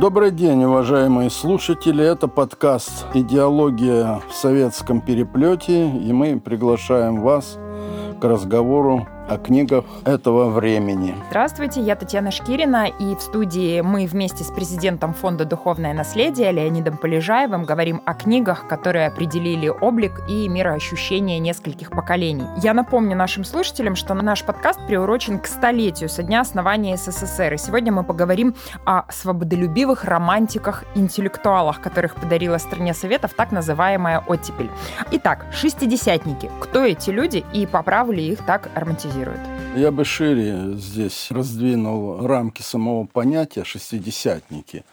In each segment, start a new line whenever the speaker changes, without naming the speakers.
Добрый день, уважаемые слушатели. Это подкаст «Идеология в советском переплете», и мы приглашаем вас к разговору о книгах этого времени.
Здравствуйте, я Татьяна Шкирина, и в студии мы вместе с президентом Фонда «Духовное наследие» Леонидом Полежаевым говорим о книгах, которые определили облик и мироощущение нескольких поколений. Я напомню нашим слушателям, что наш подкаст приурочен к столетию со дня основания СССР, и сегодня мы поговорим о свободолюбивых романтиках, интеллектуалах, которых подарила стране Советов так называемая оттепель. Итак, шестидесятники. Кто эти люди и по праву ли их так романтизируют? Симпатизирует.
Я бы шире здесь раздвинул рамки самого понятия «шестидесятники».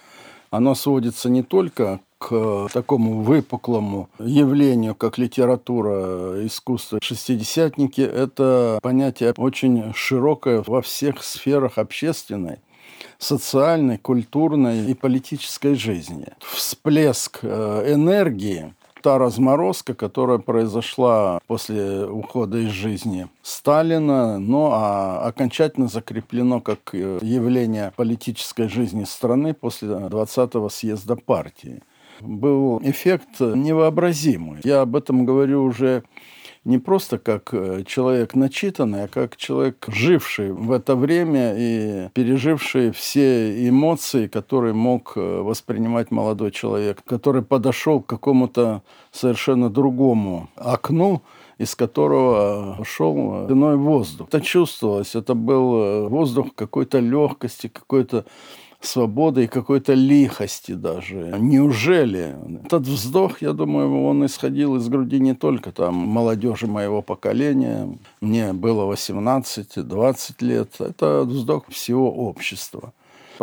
Оно сводится не только к такому выпуклому явлению, как литература, искусство. Шестидесятники – это понятие очень широкое во всех сферах общественной социальной, культурной и политической жизни. Всплеск э, энергии та разморозка, которая произошла после ухода из жизни Сталина, но а окончательно закреплено как э, явление политической жизни страны после 20-го съезда партии. Был эффект невообразимый. Я об этом говорю уже не просто как э, человек начитанный, а как человек, живший в это время и переживший все эмоции, которые мог э, воспринимать молодой человек, который подошел к какому-то совершенно другому окну, из которого шел иной воздух. Это чувствовалось, это был э, воздух какой-то легкости, какой-то свободы и какой-то лихости даже. Неужели? Этот вздох, я думаю, он исходил из груди не только там молодежи моего поколения. Мне было 18-20 лет. Это вздох всего общества.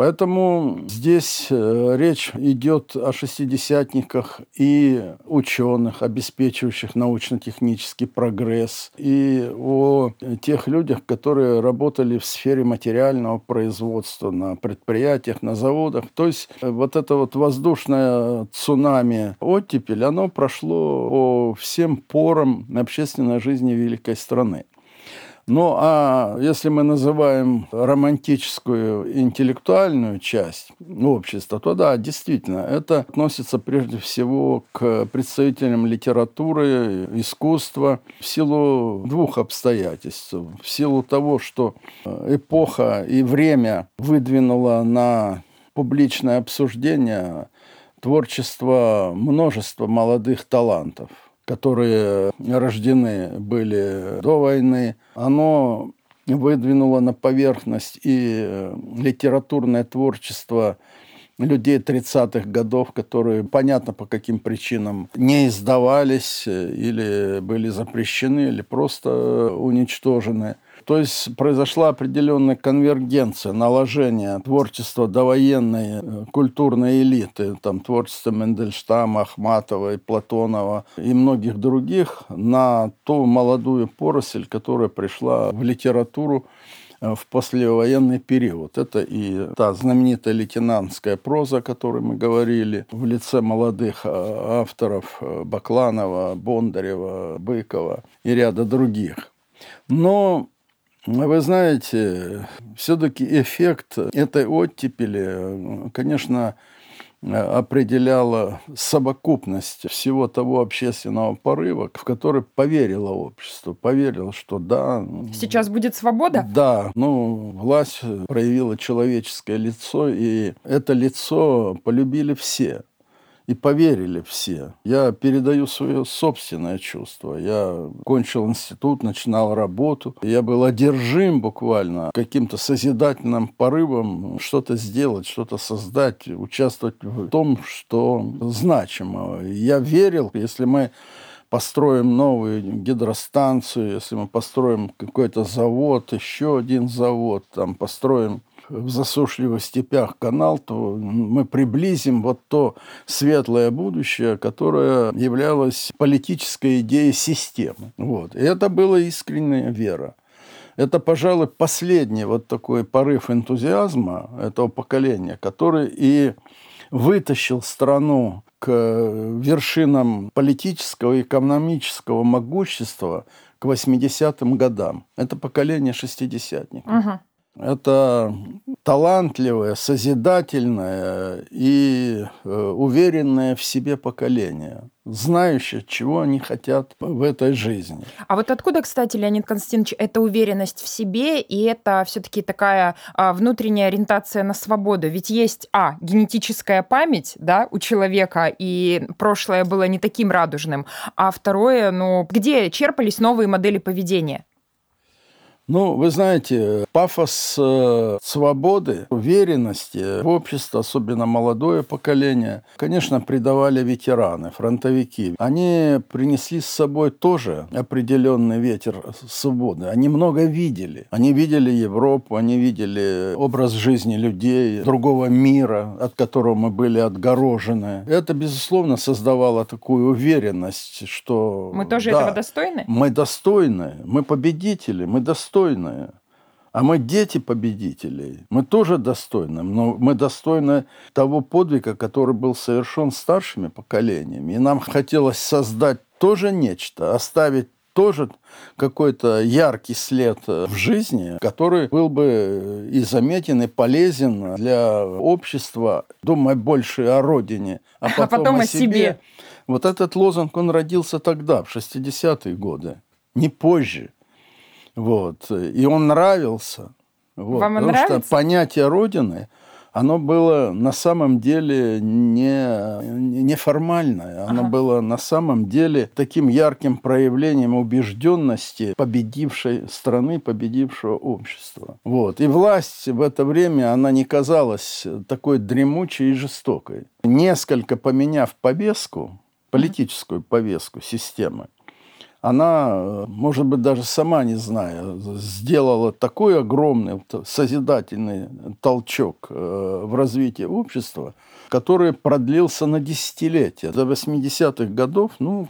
Поэтому здесь э, речь идет о шестидесятниках и ученых, обеспечивающих научно-технический прогресс, и о тех людях, которые работали в сфере материального производства на предприятиях, на заводах. То есть э, вот это вот воздушное цунами оттепель, оно прошло по всем порам общественной жизни великой страны. Ну, а если мы называем романтическую интеллектуальную часть общества, то да, действительно, это относится прежде всего к представителям литературы, искусства в силу двух обстоятельств. В силу того, что эпоха и время выдвинуло на публичное обсуждение творчество множества молодых талантов – которые рождены были до войны, оно выдвинуло на поверхность и э, литературное творчество людей 30-х годов, которые, понятно по каким причинам, не издавались э, или были запрещены, или просто уничтожены. То есть произошла определенная конвергенция, наложение творчества довоенной э, культурной элиты, там творчество Мендельштама, Ахматова и Платонова и многих других на ту молодую поросль, которая пришла в литературу э, в послевоенный период. Это и та знаменитая лейтенантская проза, о которой мы говорили, в лице молодых э, авторов Бакланова, Бондарева, Быкова и ряда других. Но вы знаете, все-таки эффект этой оттепели, конечно, определяла совокупность всего того общественного порыва, в который поверило общество, поверило, что да.
Сейчас будет свобода?
Да, ну, власть проявила человеческое лицо, и это лицо полюбили все и поверили все. Я передаю свое собственное чувство. Я кончил институт, начинал работу. Я был одержим буквально каким-то созидательным порывом что-то сделать, что-то создать, участвовать в том, что значимо. Я верил, если мы построим новую гидростанцию, если мы построим какой-то завод, еще один завод, там построим в засушливых степях канал, то мы приблизим вот то светлое будущее, которое являлось политической идеей системы. Вот. И это была искренняя вера. Это, пожалуй, последний вот такой порыв энтузиазма этого поколения, который и вытащил страну к вершинам политического и экономического могущества к 80-м годам. Это поколение шестидесятников. Угу. Это талантливое, созидательное и э, уверенное в себе поколение, знающее, чего они хотят в этой жизни.
А вот откуда, кстати, Леонид Константинович, эта уверенность в себе и это все-таки такая а, внутренняя ориентация на свободу? Ведь есть, а, генетическая память, да, у человека, и прошлое было не таким радужным, а второе, ну, где черпались новые модели поведения?
Ну, вы знаете, пафос э, свободы, уверенности в обществе, особенно молодое поколение, конечно, придавали ветераны, фронтовики. Они принесли с собой тоже определенный ветер свободы. Они много видели. Они видели Европу, они видели образ жизни людей, другого мира, от которого мы были отгорожены. Это, безусловно, создавало такую уверенность, что...
Мы тоже да, этого достойны?
Мы достойны, мы победители, мы достойны достойные. А мы дети победителей. Мы тоже достойны. Но мы достойны того подвига, который был совершен старшими поколениями. И нам хотелось создать тоже нечто, оставить тоже какой-то яркий след в жизни, который был бы и заметен, и полезен для общества. Думай больше о родине, а потом, а потом о, себе. себе. Вот этот лозунг, он родился тогда, в 60-е годы, не позже. Вот. И он нравился. Вот.
Вам
Потому
нравится?
что понятие Родины, оно было на самом деле не, неформальное. Оно ага. было на самом деле таким ярким проявлением убежденности победившей страны, победившего общества. Вот. И власть в это время, она не казалась такой дремучей и жестокой. Несколько поменяв повестку, политическую повестку системы, она, может быть, даже сама не зная, сделала такой огромный созидательный толчок э, в развитии общества, который продлился на десятилетия. До 80-х годов, ну,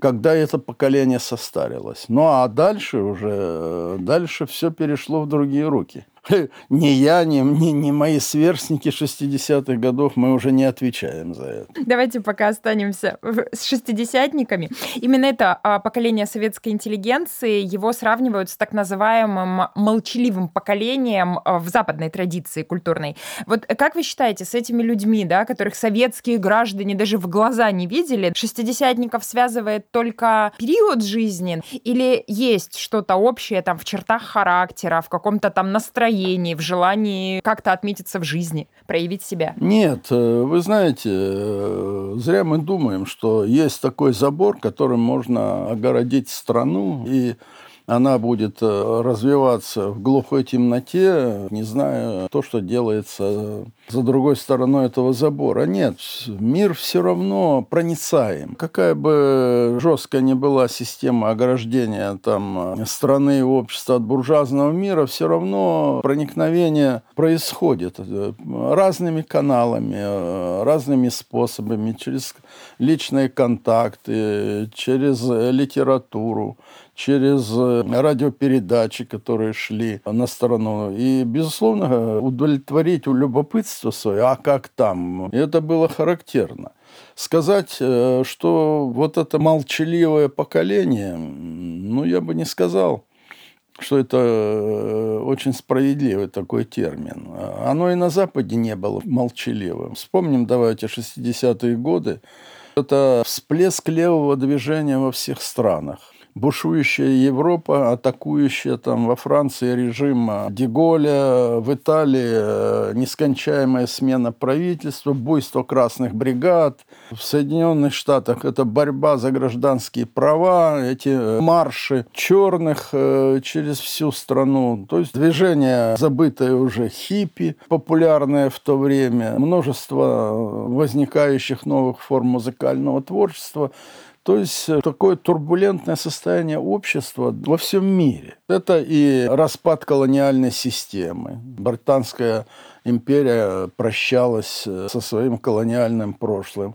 когда это поколение состарилось. Ну а дальше уже, э, дальше все перешло в другие руки. ни я, ни, ни, ни мои сверстники 60-х годов, мы уже не отвечаем за это.
Давайте пока останемся с шестидесятниками. Именно это а, поколение советской интеллигенции, его сравнивают с так называемым молчаливым поколением а, в западной традиции культурной. Вот как вы считаете, с этими людьми, да, которых советские граждане даже в глаза не видели, шестидесятников связывает только период жизни или есть что-то общее там в чертах характера, в каком-то там настроении, настроении, в желании как-то отметиться в жизни, проявить себя?
Нет, э, вы знаете, э, зря мы думаем, что есть такой забор, которым можно огородить страну и она будет э, развиваться в глухой темноте, не зная то, что делается за другой стороной этого забора. Нет, мир все равно проницаем. Какая бы жесткая ни была система ограждения там, э, страны и общества от буржуазного мира, все равно проникновение происходит э, разными каналами, разными способами, через личные контакты, через литературу через э, радиопередачи, которые шли на сторону. И, безусловно, удовлетворить любопытство свое, а как там, это было характерно. Сказать, э, что вот это молчаливое поколение, ну, я бы не сказал что это э, очень справедливый такой термин. Оно и на Западе не было молчаливым. Вспомним, давайте, 60-е годы. Это всплеск левого движения во всех странах бушующая Европа, атакующая там во Франции режим Деголя, в Италии э, нескончаемая смена правительства, буйство красных бригад, в Соединенных Штатах это борьба за гражданские права, эти э, марши черных э, через всю страну, то есть движение, забытое уже хиппи, популярное в то время, множество возникающих новых форм музыкального творчества, то есть э, такое турбулентное состояние общества во всем мире. Это и распад колониальной системы. Британская империя прощалась э, со своим колониальным прошлым.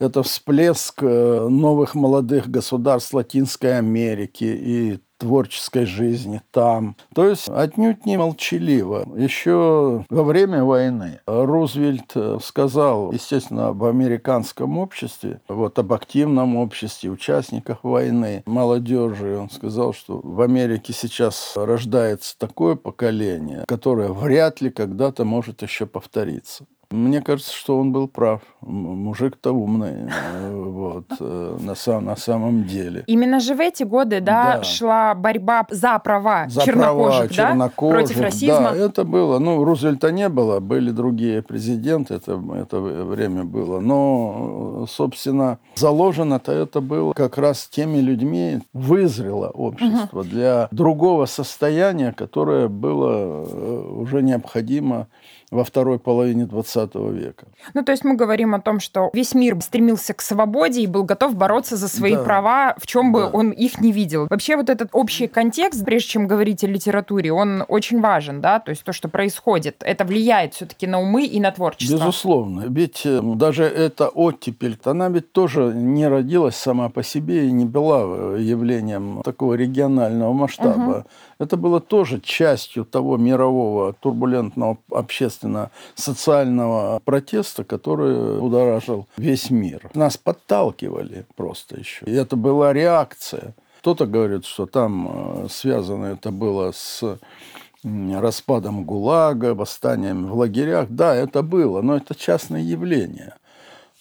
Это всплеск э, новых молодых государств Латинской Америки и творческой жизни там. То есть отнюдь не молчаливо. Еще во время войны Рузвельт э, сказал, естественно, об американском обществе, вот об активном обществе, участниках войны, молодежи. Он сказал, что в Америке сейчас рождается такое поколение, которое вряд ли когда-то может еще повториться. Мне кажется, что он был прав. Мужик-то умный, э, вот, э, на, сам, на самом деле.
Именно же в эти годы, да, да. шла борьба за права за чернокожих,
права да? против расизма. Да, это было. Ну, Рузвельта не было, были другие президенты, это, это время было. Но, собственно, заложено-то это было как раз теми людьми, вызрело общество угу. для другого состояния, которое было э, уже необходимо во второй половине 20 века.
Ну, то есть мы говорим о том, что весь мир стремился к свободе и был готов бороться за свои да. права, в чем бы да. он их не видел. Вообще вот этот общий контекст, прежде чем говорить о литературе, он очень важен, да, то есть то, что происходит, это влияет все-таки на умы и на творчество.
Безусловно, ведь э, даже эта оттепель, она ведь тоже не родилась сама по себе и не была э, явлением такого регионального масштаба. Угу. Это было тоже частью того мирового турбулентного общественно-социального протеста, который удоражил весь мир. Нас подталкивали просто еще. И это была реакция. Кто-то говорит, что там э, связано это было с распадом ГУЛАГа, восстанием в лагерях. Да, это было, но это частное явление.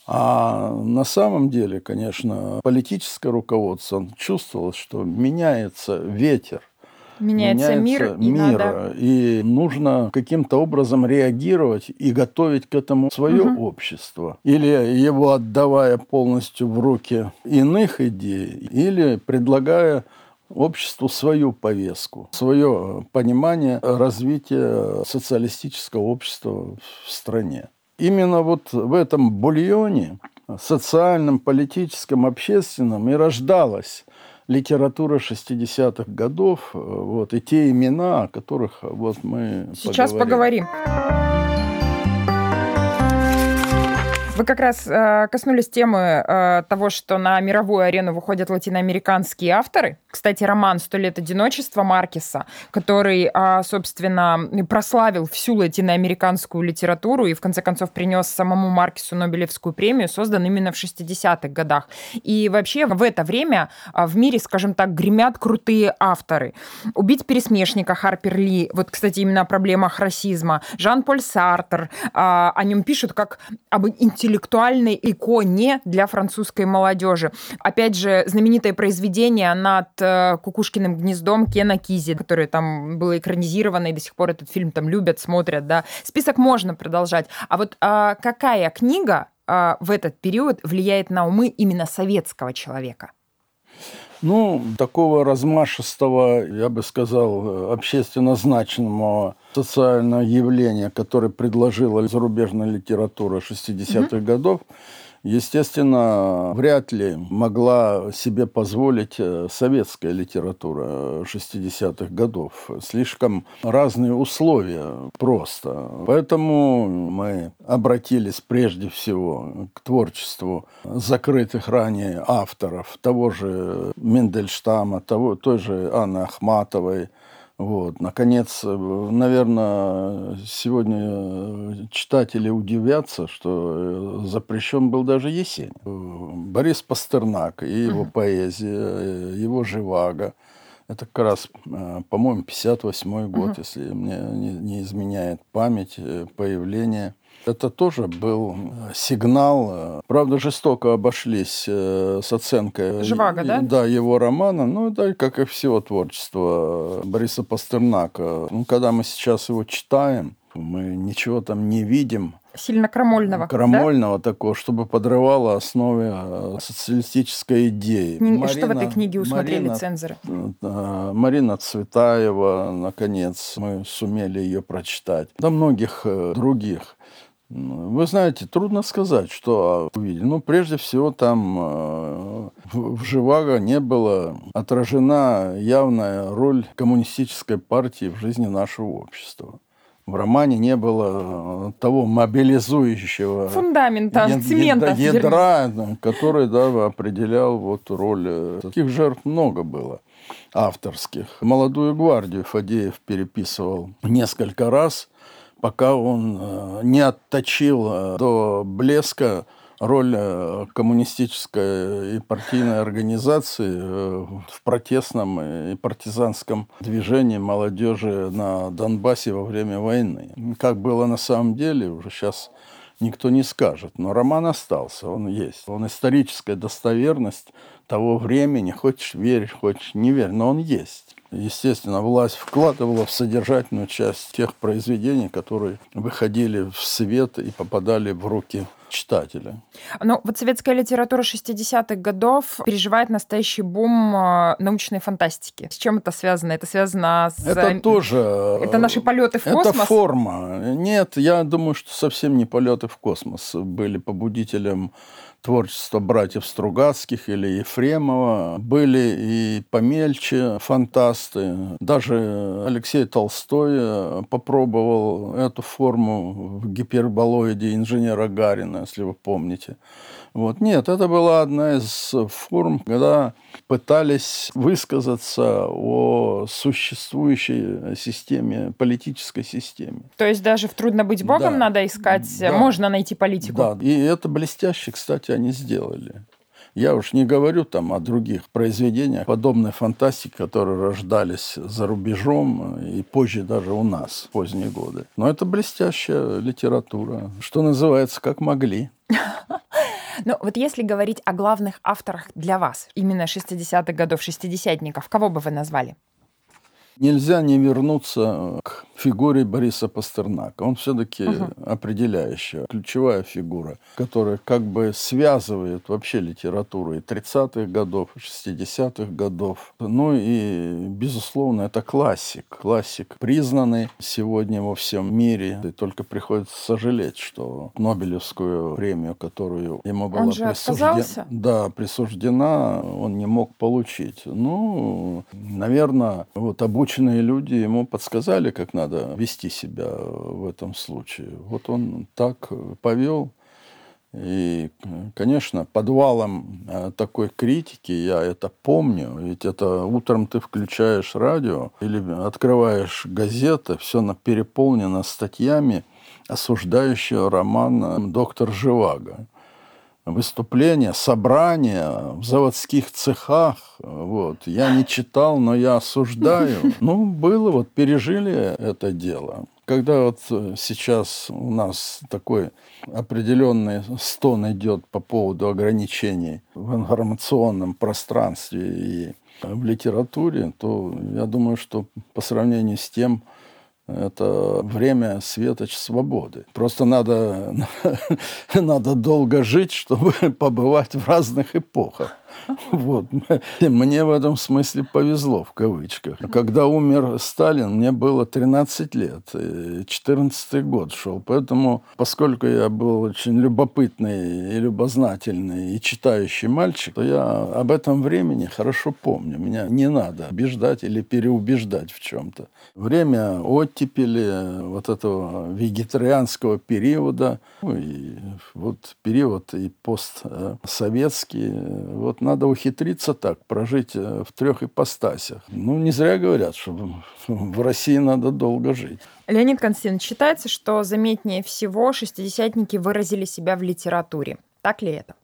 А на самом деле, конечно, политическое руководство чувствовало, что меняется ветер –
Меняется, меняется мир,
и, надо... и нужно каким-то образом реагировать и готовить к этому свое угу. общество. Или его отдавая полностью в руки иных идей, или предлагая обществу свою повестку, свое понимание развития социалистического общества в стране. Именно вот в этом бульоне социальном, политическом, общественном и рождалась литература 60-х годов, э, вот, и те имена, о которых вот мы
Сейчас поговорим. поговорим. Вы как раз э, коснулись темы э, того, что на мировую арену выходят латиноамериканские авторы. Кстати, роман «Сто лет одиночества» Маркеса, который, э, собственно, прославил всю латиноамериканскую литературу и, в конце концов, принес самому Маркесу Нобелевскую премию, создан именно в 60-х годах. И вообще в это время э, в мире, скажем так, гремят крутые авторы. «Убить пересмешника» Харпер Ли, вот, кстати, именно о проблемах расизма. Жан-Поль Сартер, э, о нем пишут как об интеллектуальном интеллектуальной иконе для французской молодежи. Опять же, знаменитое произведение над э, Кукушкиным гнездом Кена Кизи, которое там было экранизировано, и до сих пор этот фильм там любят, смотрят, да. Список можно продолжать. А вот а, какая книга а, в этот период влияет на умы именно советского человека?
Ну, такого размашистого, я бы сказал, общественно значимого социального явления, которое предложила зарубежная литература 60-х угу. годов, естественно, вряд ли могла себе позволить э, советская литература 60-х годов. Слишком разные условия просто. Поэтому мы обратились прежде всего к творчеству закрытых ранее авторов, того же Мендельштама, того, той же Анны Ахматовой, вот. Наконец, э, наверное, сегодня читатели удивятся, что э, запрещен был даже Есенин. Борис Пастернак и его mm поэзия, э, его «Живаго». Это как раз, по-моему, 58 год, mm если мне не изменяет память, появления это тоже был э, сигнал. Э, правда, жестоко обошлись э, с оценкой
Живаго, да?
Да, его романа. Ну, да, как и всего творчества Бориса Пастернака. Ну, когда мы сейчас его читаем, мы ничего там не видим.
Сильно крамольного.
Крамольного да? такого, чтобы подрывало основе социалистической идеи.
Марина, что в этой книге усмотрели Марина, цензоры?
Марина Цветаева, наконец, мы сумели ее прочитать. Да многих других. Ну, вы знаете, трудно сказать, что увидели. Ну, прежде всего, там э, в Живаго не было отражена явная роль коммунистической партии в жизни нашего общества. В романе не было э, того мобилизующего
фундамента,
яд,
цемента,
ядра, ядра который да, определял вот роль. Э, таких жертв много было авторских. «Молодую гвардию» Фадеев переписывал несколько раз, пока он э, не отточил до блеска роль э, коммунистической и партийной организации э, в протестном и партизанском движении молодежи на Донбассе во время войны. Как было на самом деле, уже сейчас никто не скажет. Но роман остался, он есть. Он историческая достоверность того времени. Хочешь верь, хочешь не верь, но он есть. Естественно, власть вкладывала в содержательную часть тех произведений, которые выходили в свет и попадали в руки читателя.
Но вот советская литература 60-х годов переживает настоящий бум э, научной фантастики. С чем это связано? Это связано с...
Это тоже...
Это наши полеты в космос?
Это форма. Нет, я думаю, что совсем не полеты в космос были побудителем творчества братьев Стругацких или Ефремова. Были и помельче фантасты. Даже Алексей Толстой э, попробовал эту форму в гиперболоиде инженера Гарина, если вы помните. Вот. Нет, это была одна из форм, когда пытались высказаться о существующей системе, политической системе.
То есть даже в «Трудно быть Богом» да. надо искать, да. можно найти политику?
Да, и это блестяще, кстати, они сделали. Я уж не говорю там о других произведениях подобной фантастики, которые рождались за рубежом и позже даже у нас, в поздние годы. Но это блестящая литература, что называется, как могли.
Но вот если говорить о главных авторах для вас, именно 60-х годов, шестидесятников, кого бы вы назвали?
Нельзя не вернуться к фигуре Бориса Пастернака. Он все-таки угу. определяющая, ключевая фигура, которая как бы связывает вообще литературу и 30-х годов, и 60-х годов. Ну и, безусловно, это классик. Классик, признанный сегодня во всем мире. И только приходится сожалеть, что Нобелевскую премию, которую ему была
присуждена,
да, присуждена, он не мог получить. Ну, наверное, вот обученные люди ему подсказали, как надо вести себя в этом случае. Вот он так повел. И, конечно, подвалом э, такой критики, я это помню, ведь это утром ты включаешь радио или открываешь газеты, все переполнено статьями, осуждающего роман «Доктор Живаго» выступления, собрания в заводских цехах. Вот. Я не читал, но я осуждаю. Ну, было, вот пережили это дело. Когда вот сейчас у нас такой определенный стон идет по поводу ограничений в информационном пространстве и в литературе, то я думаю, что по сравнению с тем, это время светоч свободы. Просто надо, надо долго жить, чтобы побывать в разных эпохах. Вот. Мне в этом смысле повезло, в кавычках. Когда умер Сталин, мне было 13 лет. 14 год шел. Поэтому, поскольку я был очень любопытный и любознательный и читающий мальчик, то я об этом времени хорошо помню. Меня не надо убеждать или переубеждать в чем-то. Время оттепели, вот этого вегетарианского периода, ну и вот период и постсоветский, вот надо ухитриться так, прожить э, в трех ипостасях. Ну, не зря говорят, что в России надо долго жить.
Леонид Константинович, считается, что заметнее всего шестидесятники выразили себя в литературе. Так ли это?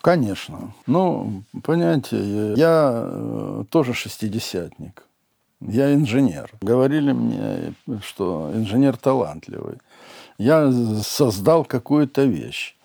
Конечно. Ну, понимаете, я э, тоже шестидесятник. Я инженер. Говорили мне, что инженер талантливый. Я создал какую-то вещь.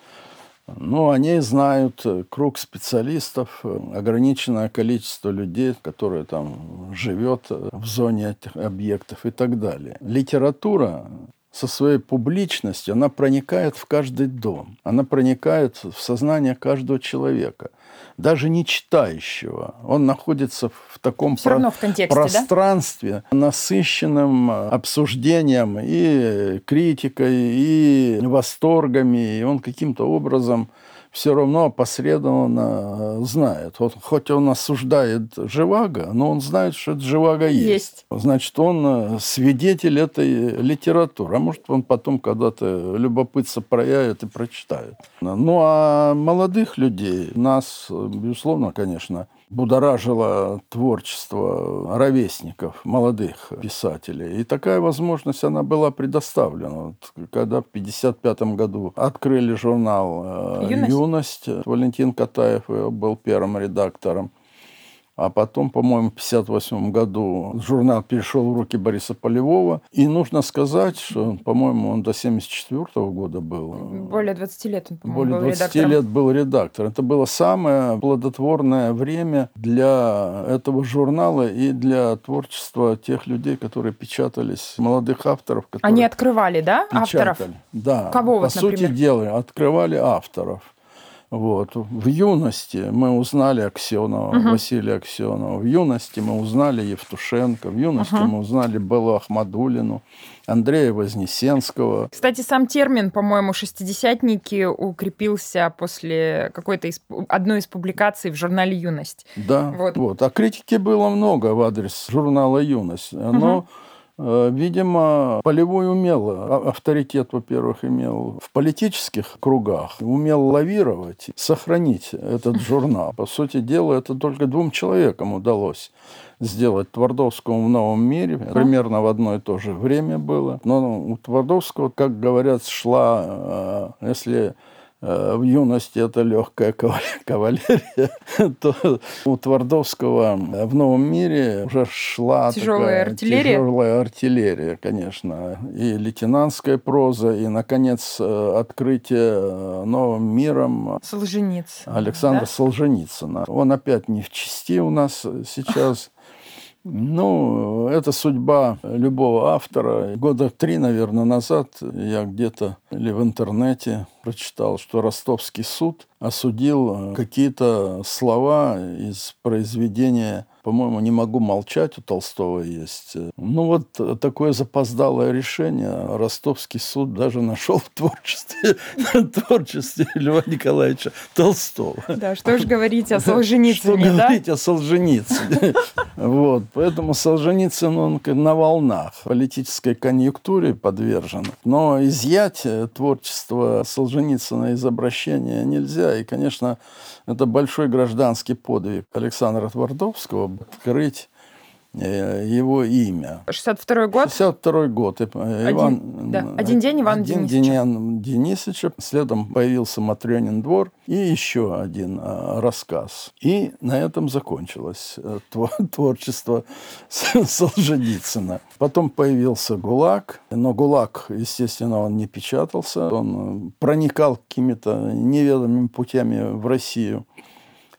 Ну, они знают э, круг специалистов, э, ограниченное количество людей, которые там живет э, в зоне этих объектов и так далее. Литература со своей публичностью, она проникает в каждый дом, она проникает в сознание каждого человека – даже не читающего. Он находится в таком
равно в контексте,
пространстве, да? насыщенном обсуждением и критикой, и восторгами, и он каким-то образом все равно опосредованно знает. Вот, хоть он осуждает Живаго, но он знает, что это Живаго есть. есть. Значит, он э, свидетель этой литературы. А может, он потом когда-то любопытство проявит и прочитает. Ну, а молодых людей, нас, безусловно, конечно, будоражило творчество ровесников, молодых писателей. И такая возможность, она была предоставлена. Вот, когда в 1955 году открыли журнал «Юность», «Юность» Валентин Катаев был первым редактором. А потом, по-моему, в 1958 году журнал перешел в руки Бориса Полевого. И нужно сказать, что, по-моему, он до 1974 года был.
Более 20 лет он,
Более 20 был лет был редактор. Это было самое плодотворное время для этого журнала и для творчества тех людей, которые печатались, молодых авторов. Которые
Они открывали, да, печатали. авторов?
Да.
Кого
По
вот,
сути
например?
дела, открывали авторов. Вот. В юности мы узнали Аксенова, uh-huh. Василия Аксенова. В юности мы узнали Евтушенко. В юности uh-huh. мы узнали Беллу Ахмадулину, Андрея Вознесенского.
Кстати, сам термин, по-моему, «шестидесятники» укрепился после какой-то из, одной из публикаций в журнале «Юность».
Да, вот. вот. А критики было много в адрес журнала «Юность». Но Э, видимо, Полевой умел, а, авторитет, во-первых, имел в политических кругах, умел лавировать, сохранить этот журнал. По сути дела, это только двум человекам удалось сделать Твардовскому в новом мире. Примерно в одно и то же время было. Но у Твардовского, как говорят, шла, э, если Э, в юности это легкая кавалерия, то у Твардовского в новом мире уже шла
тяжелая такая артиллерия.
тяжелая артиллерия, конечно, и лейтенантская проза, и, наконец, э, открытие э, новым миром
Солженицын,
Александра да? Солженицына. Он опять не в части у нас сейчас. Ну, это судьба любого автора. Года три, наверное, назад я где-то или в интернете прочитал, что ростовский суд осудил какие-то слова из произведения по-моему, «Не могу молчать» у Толстого есть. Ну, вот такое запоздалое решение Ростовский суд даже нашел в творчестве, творчестве Льва Николаевича Толстого.
Да, что ж говорить о Солженицыне,
Что говорить о Солженицыне. Вот, поэтому Солженицын, он на волнах политической конъюнктуре подвержен. Но изъять творчество Солженицына из обращения нельзя. И, конечно, это большой гражданский подвиг Александра Твардовского открыть э, его имя.
62 год?
62 год.
Один, Иван, да. один день Иван один Денисовича.
День Денисовича. Следом появился Матрёнин двор и еще один а, рассказ. И на этом закончилось э, творчество Солженицына. Потом появился ГУЛАГ, но ГУЛАГ, естественно, он не печатался. Он проникал какими-то неведомыми путями в Россию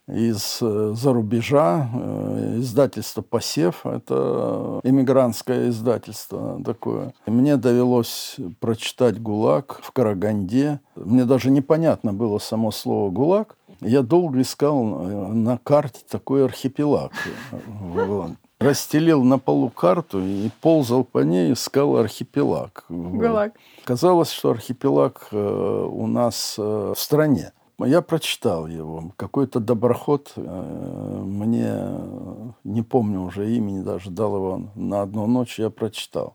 из-за рубежа. Э, издательство «Посев» — это эмигрантское издательство такое. Мне довелось прочитать «ГУЛАГ» в Караганде. Мне даже непонятно было само слово «ГУЛАГ». Я долго искал э, на карте такой архипелаг. Расстелил на полу карту и ползал по ней, искал архипелаг.
ГУЛАГ.
Казалось, что архипелаг э, у нас в стране. Я прочитал его. Какой-то доброход, э, мне не помню уже имени, даже дал его на одну ночь, я прочитал.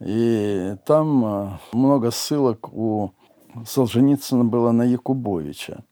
И там э, много ссылок у Солженицына было на Якубовича.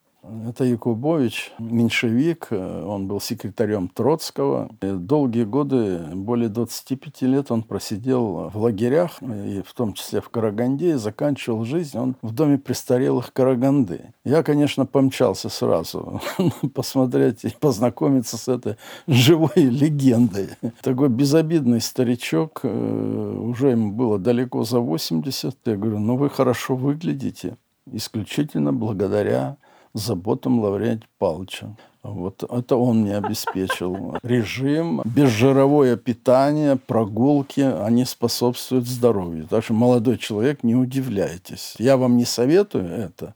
Это Якубович, меньшевик, он был секретарем Троцкого. И долгие годы, более 25 лет он просидел в лагерях, и в том числе в Караганде, и заканчивал жизнь он в доме престарелых Караганды. Я, конечно, помчался сразу посмотреть и познакомиться с этой живой легендой. Такой безобидный старичок, э, уже ему было далеко за 80. Я говорю, ну вы хорошо выглядите исключительно благодаря заботам Лаврентия Павловича. Вот это он мне обеспечил. Режим, безжировое питание, прогулки, они способствуют здоровью. Так что, молодой человек, не удивляйтесь. Я вам не советую это,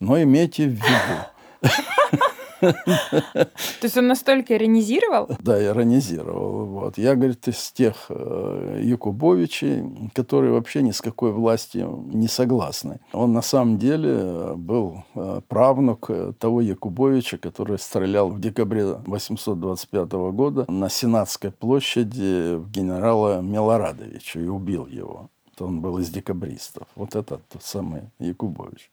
но имейте в виду.
То есть он настолько иронизировал?
Да, иронизировал. Вот. Я, говорит, из тех э, Якубовичей, которые вообще ни с какой властью не согласны. Он на самом деле был э, правнук того Якубовича, который стрелял в декабре 825 года на Сенатской площади в генерала Милорадовича и убил его. Он был из декабристов. Вот этот тот самый Якубович.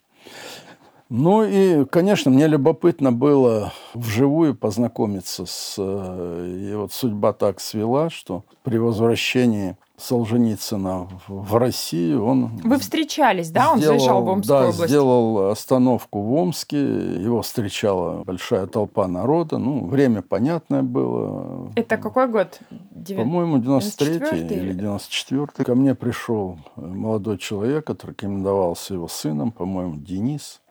Ну и, конечно, мне любопытно было вживую познакомиться с... Э, и вот судьба так свела, что при возвращении Солженицына в Россию он...
Вы встречались, да? Он сделал, заезжал в Омскую
да,
область?
сделал остановку в Омске. Его встречала большая толпа народа. Ну, время понятное было.
Это какой год?
По-моему, 93 или 94 Ко мне пришел молодой человек, который рекомендовался его сыном, по-моему, Денис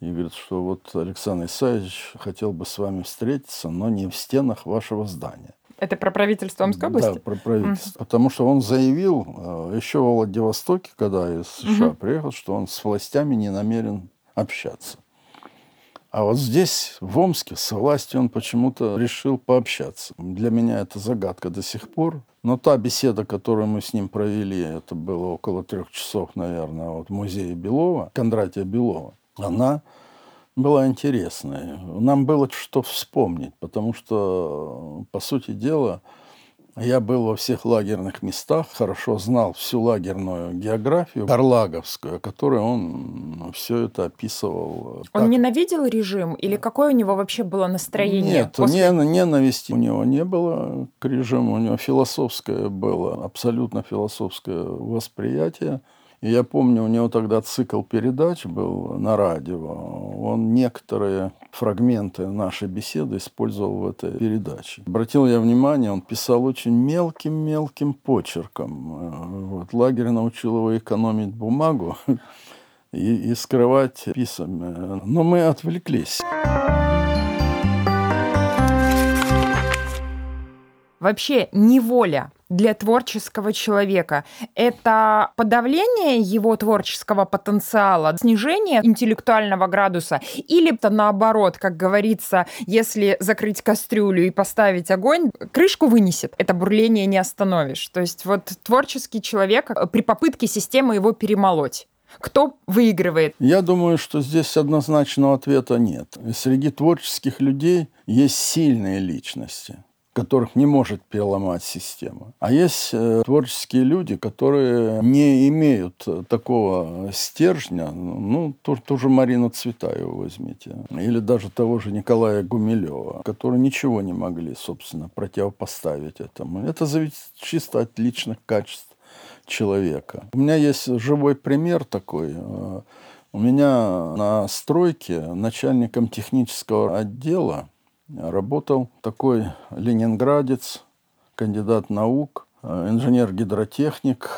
и говорит, что вот Александр Исаевич хотел бы с вами встретиться, но не в стенах вашего здания.
Это про правительство Омской области?
Да, про правительство. Mm. Потому что он заявил э, еще в Владивостоке, когда из США mm-hmm. приехал, что он с властями не намерен общаться. А вот здесь, в Омске, с властью он почему-то решил пообщаться. Для меня это загадка до сих пор. Но та беседа, которую мы с ним провели, это было около трех часов, наверное, вот в музее Белова, Кондратия Белова она была интересной. Нам было что вспомнить, потому что, по сути дела, я был во всех лагерных местах, хорошо знал всю лагерную географию Карлаговскую, которую он все это описывал.
Он так. ненавидел режим или какое у него вообще было настроение?
Нет, после... ненависти у него не было к режиму, у него философское было, абсолютно философское восприятие – и я помню, у него тогда цикл передач был на радио. Он некоторые фрагменты нашей беседы использовал в этой передаче. Обратил я внимание, он писал очень мелким-мелким почерком. Вот, лагерь научил его экономить бумагу и, и скрывать писами. Но мы отвлеклись.
Вообще неволя для творческого человека – это подавление его творческого потенциала, снижение интеллектуального градуса, или это наоборот, как говорится, если закрыть кастрюлю и поставить огонь, крышку вынесет. Это бурление не остановишь. То есть вот творческий человек при попытке системы его перемолоть. Кто выигрывает?
Я думаю, что здесь однозначного ответа нет. Среди творческих людей есть сильные личности которых не может переломать система. А есть э, творческие люди, которые не имеют такого стержня. Ну, ту, ту же Марину Цветаеву возьмите. Или даже того же Николая Гумилева, которые ничего не могли, собственно, противопоставить этому. Это зависит чисто от личных качеств человека. У меня есть живой пример такой. Э, у меня на стройке начальником технического отдела работал такой ленинградец, кандидат наук, э, инженер-гидротехник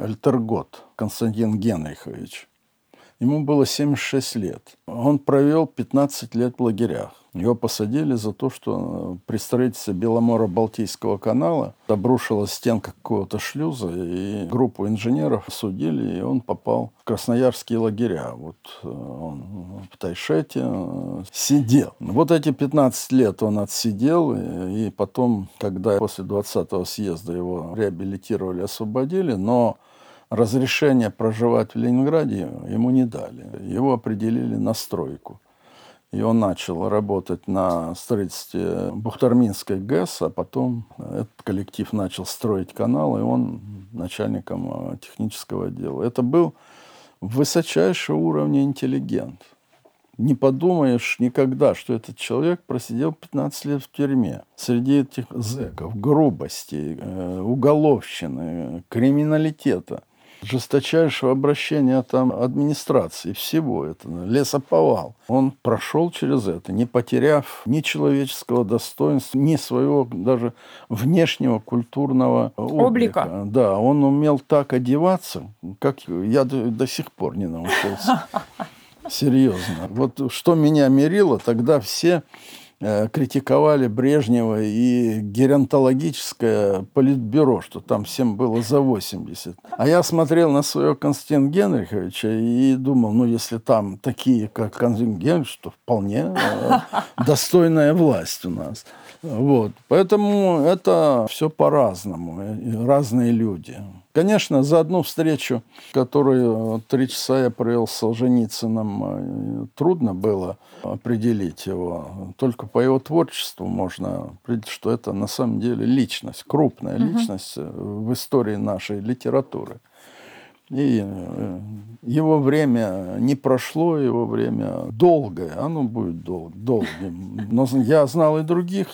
Эльтергот Константин Генрихович. Ему было 76 лет. Он провел 15 лет в лагерях. Его посадили за то, что при строительстве Беломора-Балтийского канала обрушилась стенка какого-то шлюза, и группу инженеров судили, и он попал в красноярские лагеря. Вот э, он в Тайшете э, сидел. Вот эти 15 лет он отсидел, и потом, когда после 20-го съезда его реабилитировали, освободили, но разрешение проживать в Ленинграде ему не дали. Его определили на стройку. И он начал работать на строительстве Бухтарминской ГЭС, а потом этот коллектив начал строить канал, и он начальником э, технического отдела. Это был высочайшего уровня интеллигент. Не подумаешь никогда, что этот человек просидел 15 лет в тюрьме. Среди этих зэков, грубости, э, уголовщины, криминалитета – жесточайшего обращения там администрации, всего этого, лесоповал. Он прошел через это, не потеряв ни человеческого достоинства, ни своего даже внешнего культурного облика. облика. Да, он умел так одеваться, как я до, до сих пор не научился. Серьезно. Вот что меня мерило, тогда все критиковали Брежнева и геронтологическое политбюро, что там всем было за 80. А я смотрел на своего Константина Генриховича и думал, ну, если там такие, как Константин Генрихович, то вполне э, достойная власть у нас. Вот. Поэтому это все по-разному, разные люди. Конечно, за одну встречу, которую три часа я провел с Солженицыным, э, трудно было определить его. Только по его творчеству можно определить, что это на самом деле личность, крупная угу. личность в истории нашей литературы. И э, его время не прошло, его время долгое, оно будет дол- долгим. Но я знал и других.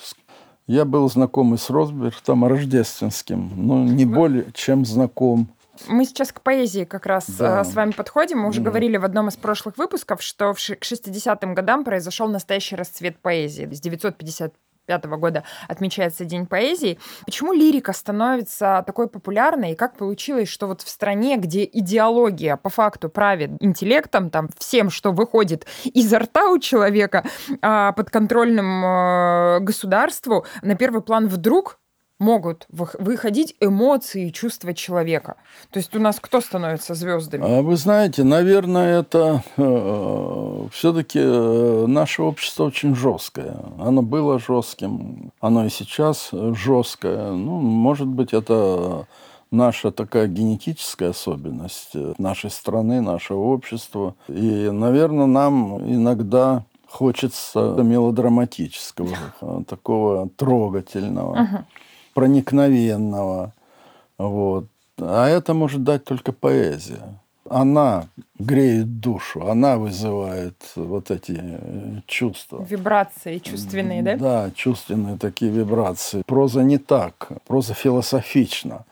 Я был знаком и с Росбертом Рождественским, но не более чем знаком.
Мы сейчас к поэзии как раз да. Э, с вами подходим. Мы уже mm. говорили в одном из прошлых выпусков, что к 60-м годам произошел настоящий расцвет поэзии. С 950 1995 года отмечается День поэзии. Почему лирика становится такой популярной, и как получилось, что вот в стране, где идеология по факту правит интеллектом, там всем, что выходит изо рта у человека, а, подконтрольным э, государству, на первый план вдруг могут выходить эмоции и чувства человека. То есть у нас кто становится звездами?
А вы знаете, наверное, это э, все-таки э, наше общество очень жесткое. Оно было жестким, оно и сейчас жесткое. Ну, может быть, это наша такая генетическая особенность нашей страны, нашего общества. И, наверное, нам иногда хочется мелодраматического, такого трогательного. Uh-huh проникновенного. Вот. А это может дать только поэзия. Она греет душу, она вызывает вот эти э, чувства.
Вибрации чувственные, да?
Да, чувственные такие вибрации. Проза не так, проза философична.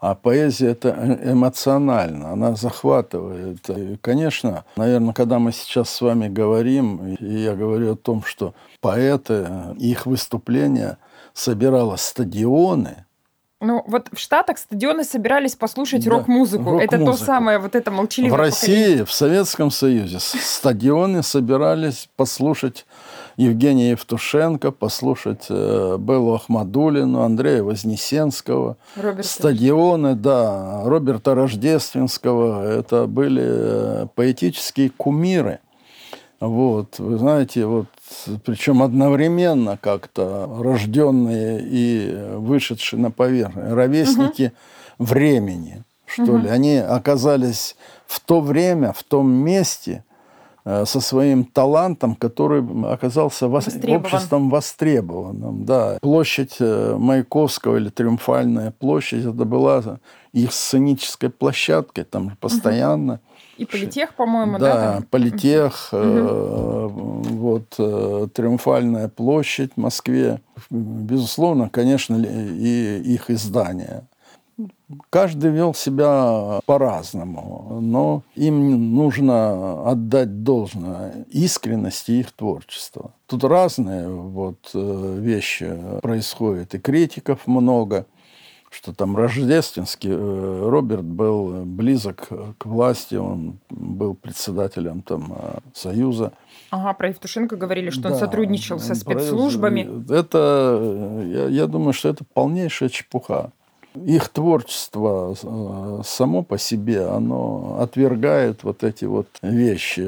А поэзия это э, эмоционально, она захватывает. И, конечно, наверное, когда мы сейчас с вами говорим, и я говорю о том, что поэты, их выступления – собирала стадионы.
Ну, вот в Штатах стадионы собирались послушать да, рок-музыку. рок Это то самое, вот это молчаливое
В России, поколение. в Советском Союзе стадионы собирались послушать Евгения Евтушенко, послушать э, Беллу Ахмадулину, Андрея Вознесенского. Роберта. Стадионы, да, Роберта Рождественского. Это были э, поэтические кумиры. Вот, вы знаете, вот причем одновременно как-то рожденные и вышедшие на поверхность, ровесники угу. времени, что угу. ли. Они оказались в то время, в том месте со своим талантом, который оказался Востребован. обществом востребованным. Да. Площадь э, Маяковского или Триумфальная площадь, это была их сценической площадкой, там постоянно. Угу
и политех, по-моему, да?
Да, политех, угу. э, вот э, Триумфальная площадь в Москве. Безусловно, конечно, и их издания. Каждый вел себя по-разному, но им нужно отдать должное искренности их творчества. Тут разные вот, э, вещи происходят, и критиков много что там рождественский э, Роберт был близок к власти, он был председателем там э, Союза.
Ага, про Евтушенко говорили, что да, он сотрудничал со спецслужбами.
Это, я, я думаю, что это полнейшая чепуха их творчество э, само по себе, оно отвергает вот эти вот вещи.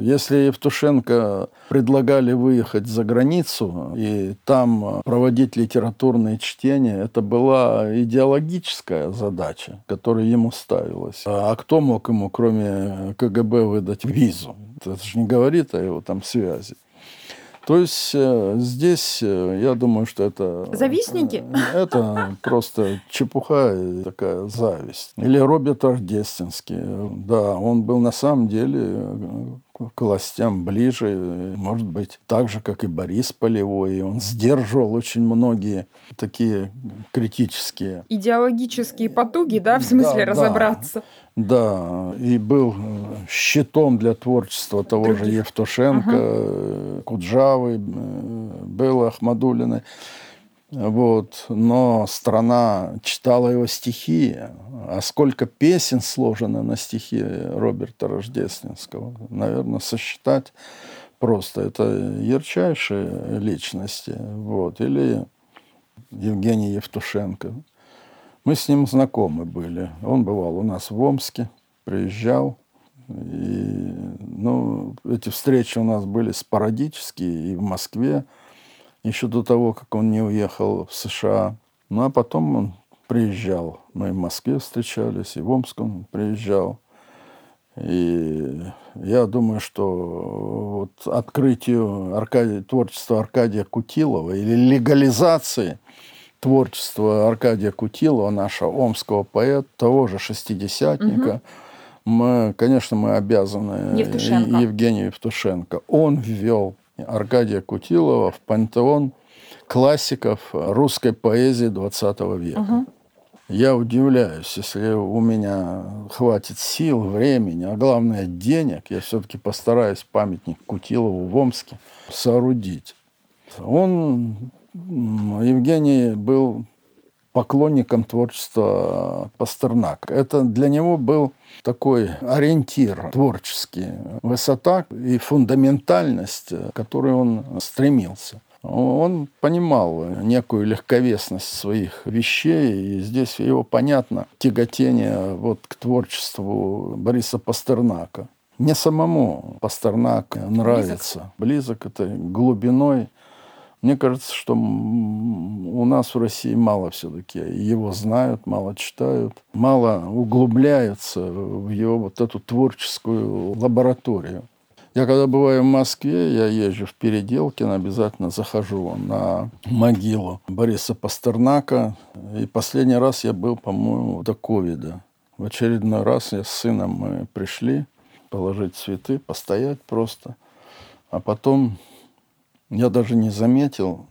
Если Евтушенко предлагали выехать за границу и там проводить литературные чтения, это была идеологическая задача, которая ему ставилась. А кто мог ему, кроме КГБ, выдать визу? Это же не говорит о его там связи. То есть э, здесь, э, я думаю, что это...
Завистники?
Э, это просто чепуха и такая зависть. Или Роберт Рождественский. Да, он был на самом деле к властям ближе, может быть, так же, как и Борис Полевой. Он сдерживал очень многие такие критические...
Идеологические потуги, да, в смысле да, разобраться?
Да, и был щитом для творчества того Других. же Евтушенко, угу. Куджавы, Беллы Ахмадулиной. Вот. Но страна читала его стихи. А сколько песен сложено на стихи Роберта Рождественского, наверное, сосчитать просто. Это ярчайшие личности. Вот. Или Евгений Евтушенко. Мы с ним знакомы были. Он бывал у нас в Омске, приезжал. И, ну, эти встречи у нас были спорадические и в Москве, еще до того, как он не уехал в США. Ну, а потом он приезжал. Мы в Москве встречались, и в Омск он приезжал. И я думаю, что вот открытию Аркадия, творчества Аркадия Кутилова или легализации творчества Аркадия Кутилова, нашего омского поэта, того же шестидесятника, угу. мы, конечно, мы обязаны Евтушенко. Евгению Евтушенко. Он ввел Аркадия Кутилова в пантеон классиков русской поэзии 20 века. Угу. Я удивляюсь, если у меня хватит сил, времени, а главное денег, я все-таки постараюсь памятник Кутилову в Омске соорудить. Он, Евгений, был поклонником творчества Пастернака. Это для него был такой ориентир творческий, высота и фундаментальность, к которой он стремился он понимал некую легковесность своих вещей, и здесь его понятно тяготение вот к творчеству Бориса Пастернака. Мне самому Пастернак нравится. Близок, Близок это глубиной. Мне кажется, что у нас в России мало все-таки его знают, мало читают, мало углубляются в его вот эту творческую лабораторию. Я когда бываю в Москве, я езжу в Переделкино, обязательно захожу на могилу Бориса Пастернака. И последний раз я был, по-моему, до ковида. В очередной раз я с сыном мы пришли положить цветы, постоять просто. А потом я даже не заметил,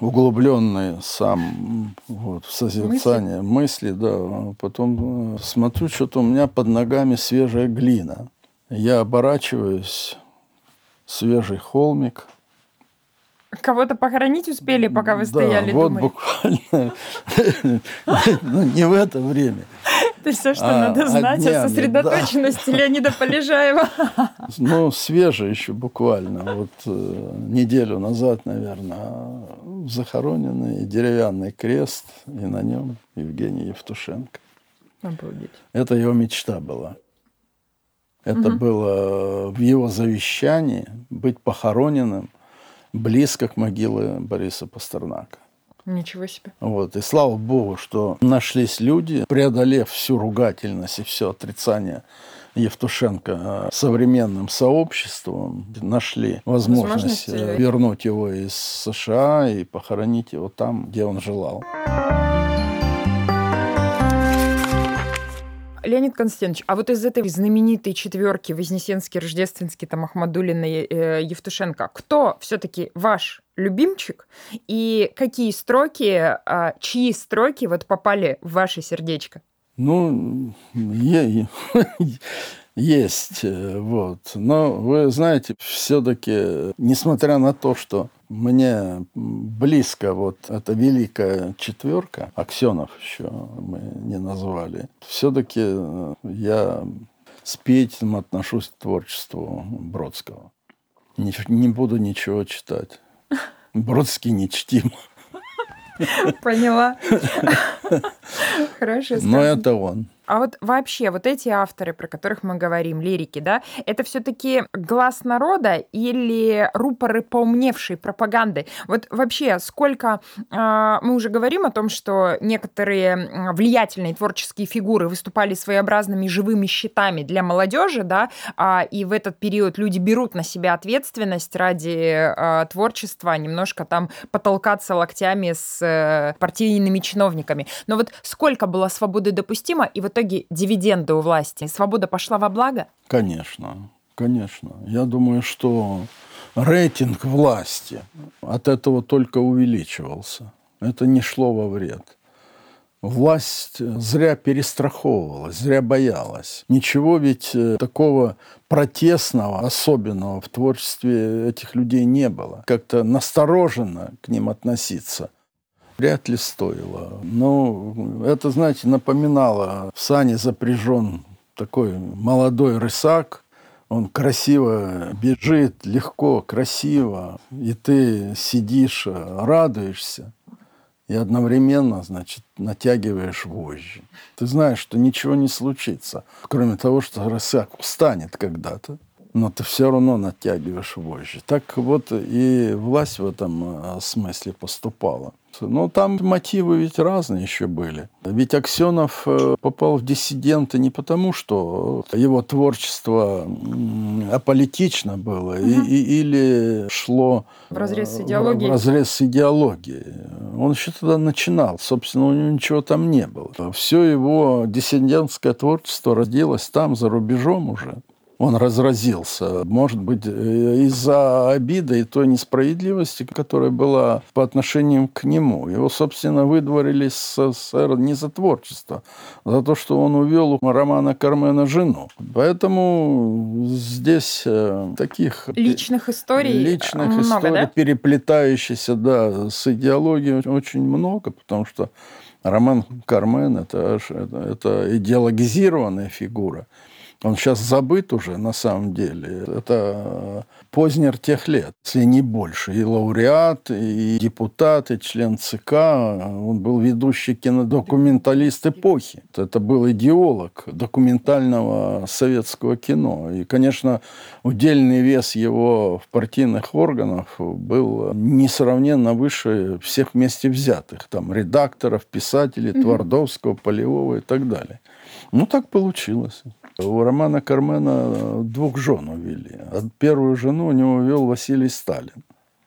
углубленный сам вот, в созерцание мысли. мысли, да. Потом э, смотрю, что-то у меня под ногами свежая глина. Я оборачиваюсь, свежий холмик.
Кого-то похоронить успели, пока вы стояли,
да, вот думали? буквально. Ну, не в это время.
Это все, что а, надо знать о сосредоточенности Леонида Полежаева.
Ну, свежий еще буквально. Вот э, неделю назад, наверное, захороненный деревянный крест, и на нем Евгений Евтушенко.
Обалдеть.
Это его мечта была. Это угу. было в его завещании быть похороненным близко к могиле Бориса Пастернака.
Ничего себе.
Вот. И слава богу, что нашлись люди, преодолев всю ругательность и все отрицание Евтушенко э, современным сообществом, нашли возможность, возможность вернуть его из США и похоронить его там, где он желал.
Леонид Константинович, а вот из этой знаменитой четверки Вознесенский, Рождественский, там, Ахмадулина, э, Евтушенко, кто все-таки ваш любимчик и какие строки, э, чьи строки вот попали в ваше сердечко?
Ну, я, есть, э, вот. Но вы знаете, все-таки, несмотря на то, что мне близко вот эта великая четверка, Аксенов еще мы не назвали, все-таки э, я с пиететом отношусь к творчеству Бродского. Не, не буду ничего читать. Бродский не чтим.
Поняла. Хорошо.
Но это он.
А вот вообще вот эти авторы, про которых мы говорим, лирики, да, это все-таки глаз народа или рупоры поумневшей пропаганды? Вот вообще сколько э, мы уже говорим о том, что некоторые влиятельные творческие фигуры выступали своеобразными живыми щитами для молодежи, да, э, и в этот период люди берут на себя ответственность ради э, творчества, немножко там потолкаться локтями с э, партийными чиновниками. Но вот сколько было свободы допустимо, и в итоге дивиденды у власти? Свобода пошла во благо?
Конечно, конечно. Я думаю, что рейтинг власти от этого только увеличивался. Это не шло во вред. Власть зря перестраховывалась, зря боялась. Ничего ведь э, такого протестного, особенного в творчестве этих людей не было. Как-то настороженно к ним относиться – вряд ли стоило. Но это, знаете, напоминало, в сане запряжен такой молодой рысак, Он красиво бежит, легко, красиво, и ты сидишь, радуешься и одновременно, значит, натягиваешь вожжи. Ты знаешь, что ничего не случится, кроме того, что рысак устанет когда-то но ты все равно натягиваешь вожжи. Так вот и власть в этом э, смысле поступала. Но там мотивы ведь разные еще были. Ведь Аксенов э, попал в диссиденты не потому, что его творчество аполитично было угу. и, и, или шло
в разрез с идеологией.
В разрез с идеологией. Он еще тогда начинал. Собственно, у него ничего там не было. Все его диссидентское творчество родилось там, за рубежом уже он разразился. Может быть, э, из-за обиды и той несправедливости, которая была по отношению к нему. Его, собственно, выдворили с СССР не за творчество, а за то, что он увел у Романа Кармена жену. Поэтому здесь э, таких...
Личных историй
Личных много, историй, да? переплетающихся да, с идеологией очень много, потому что Роман Кармен это, это идеологизированная фигура. Он сейчас забыт уже на самом деле. Это Познер тех лет, если не больше. И лауреат, и депутат, и член ЦК. Он был ведущий кинодокументалист эпохи. Это был идеолог документального советского кино. И, конечно, удельный вес его в партийных органах был несравненно выше всех вместе взятых. Там редакторов, писателей, Твардовского, Полевого и так далее. Ну, так получилось. У Романа Кармена двух жен увели. Первую жену у него вел Василий Сталин.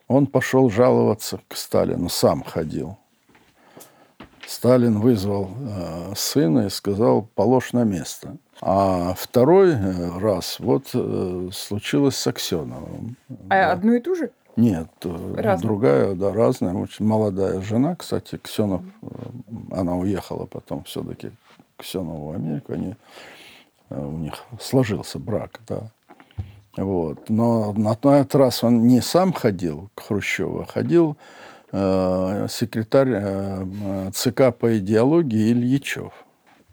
Он пошел жаловаться к Сталину, сам ходил. Сталин вызвал э, сына и сказал, положь на место. А второй э, раз вот э, случилось с Аксеновым.
А да. одну и ту же?
Нет, э, Разные. другая, да, разная, очень молодая жена, кстати, Ксенов, э, она уехала потом все-таки к Ксенову в Америку, они Э, у них сложился брак, да. Вот. Но на этот раз он не сам ходил к Хрущеву, а ходил э, секретарь э, ЦК по идеологии Ильичев.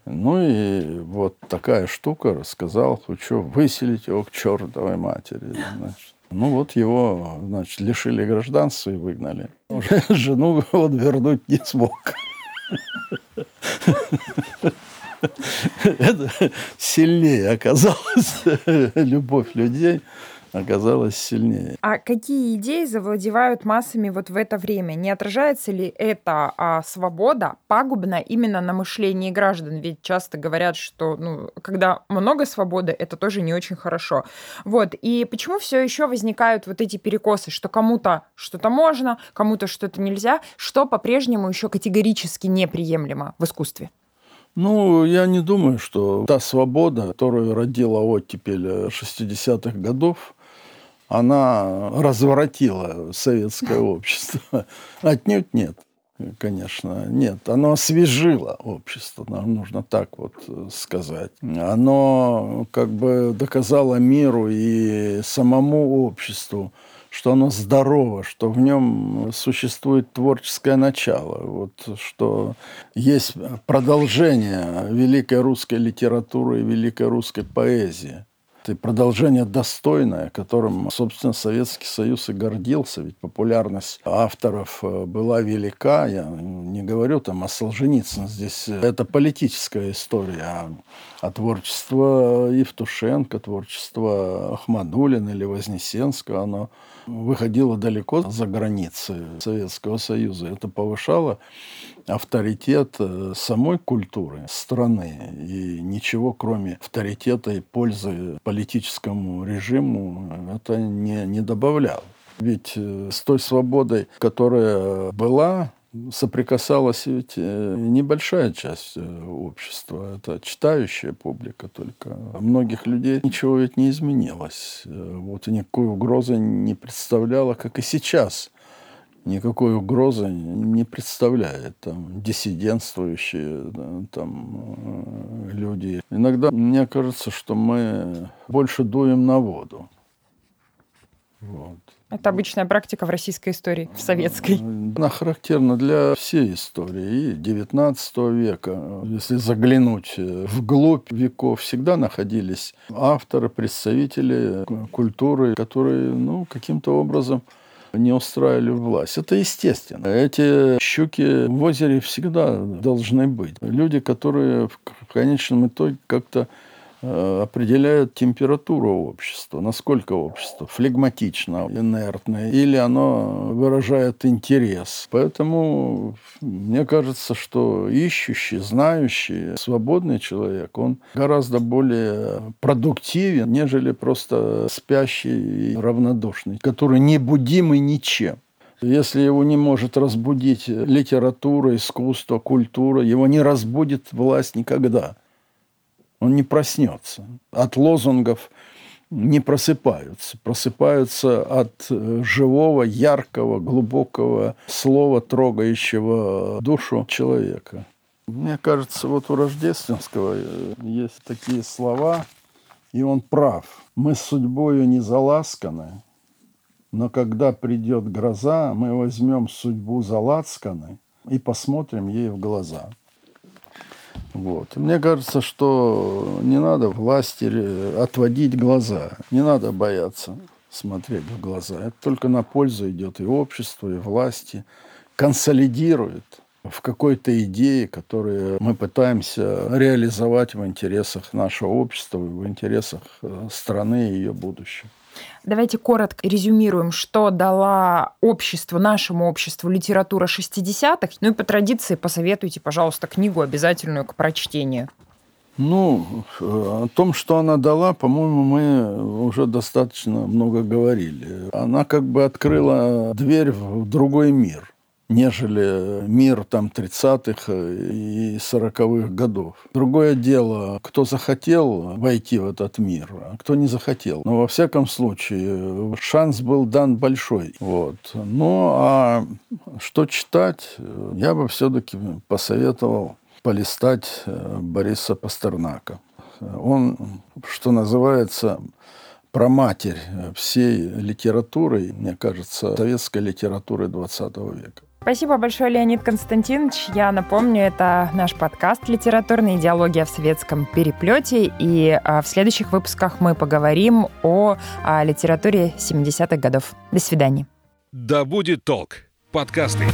Ну и вот такая штука рассказал Хрущев, выселить его к чертовой матери. Значит. Ну вот его, значит, лишили гражданства и выгнали. Уже жену вот вернуть не смог. это сильнее оказалось. Любовь людей оказалась сильнее.
А какие идеи завладевают массами вот в это время? Не отражается ли эта а, свобода пагубно именно на мышлении граждан? Ведь часто говорят, что ну, когда много свободы, это тоже не очень хорошо. Вот. И почему все еще возникают вот эти перекосы, что кому-то что-то можно, кому-то что-то нельзя, что по-прежнему еще категорически неприемлемо в искусстве?
Ну, я не думаю, что та свобода, которую родила оттепель 60-х годов, она разворотила советское общество. Отнюдь нет, конечно, нет. Оно освежило общество, нам нужно так вот сказать. Оно как бы доказало миру и самому обществу, что оно здорово, что в нем существует творческое начало, вот, что есть продолжение великой русской литературы и великой русской поэзии. Это продолжение достойное, которым, собственно, Советский Союз и гордился, ведь популярность авторов э, была велика. Я не говорю там о Солженицыне, здесь это политическая история, а, а творчество Евтушенко, творчество Ахмадулина или Вознесенского, оно выходило далеко за границы Советского Союза. Это повышало авторитет э, самой культуры страны. И ничего, кроме авторитета и пользы политическому режиму, это не, не добавляло. Ведь э, с той свободой, которая была, соприкасалась ведь э, небольшая часть общества. Это читающая публика только. У многих людей ничего ведь не изменилось. Вот и никакой угрозы не представляла, как и сейчас никакой угрозы не представляет. Там диссидентствующие там, э, люди. Иногда мне кажется, что мы больше дуем на воду. Вот.
Это обычная практика в российской истории, в советской.
Она характерна для всей истории и XIX века. Если заглянуть вглубь веков, всегда находились авторы, представители культуры, которые ну, каким-то образом не устраивали власть. Это естественно. Эти щуки в озере всегда должны быть. Люди, которые в конечном итоге как-то Э, определяют температуру общества, насколько общество флегматично, инертное, или оно выражает интерес. Поэтому мне кажется, что ищущий, знающий, свободный человек, он гораздо более продуктивен, нежели просто спящий и равнодушный, который не будимый ничем. Если его не может разбудить литература, искусство, культура, его не разбудит власть никогда – он не проснется. От лозунгов не просыпаются. Просыпаются от э, живого, яркого, глубокого слова, трогающего душу человека. Мне кажется, вот у Рождественского э, есть такие слова, и он прав. Мы с судьбою не заласканы, но когда придет гроза, мы возьмем судьбу залацканы и посмотрим ей в глаза. Вот. Мне кажется, что не надо власти отводить глаза, не надо бояться смотреть в глаза. Это только на пользу идет и обществу, и власти. Консолидирует в какой-то идее, которую мы пытаемся реализовать в интересах нашего общества, в интересах э, страны и ее будущего.
Давайте коротко резюмируем, что дала обществу, нашему обществу литература 60-х. Ну и по традиции посоветуйте, пожалуйста, книгу обязательную к прочтению.
Ну, о том, что она дала, по-моему, мы уже достаточно много говорили. Она как бы открыла дверь в другой мир нежели мир там 30-х и 40-х годов. Другое дело, кто захотел войти в этот мир, а кто не захотел. Но во всяком случае шанс был дан большой. Вот. Ну, а что читать, я бы все-таки посоветовал полистать э, Бориса Пастернака. Он, что называется, про матерь всей литературы, мне кажется, советской литературы 20 века.
Спасибо большое, Леонид Константинович. Я напомню, это наш подкаст «Литературная идеология в светском переплете». И а, в следующих выпусках мы поговорим о, о литературе 70-х годов. До свидания.
Да будет толк. Подкасты.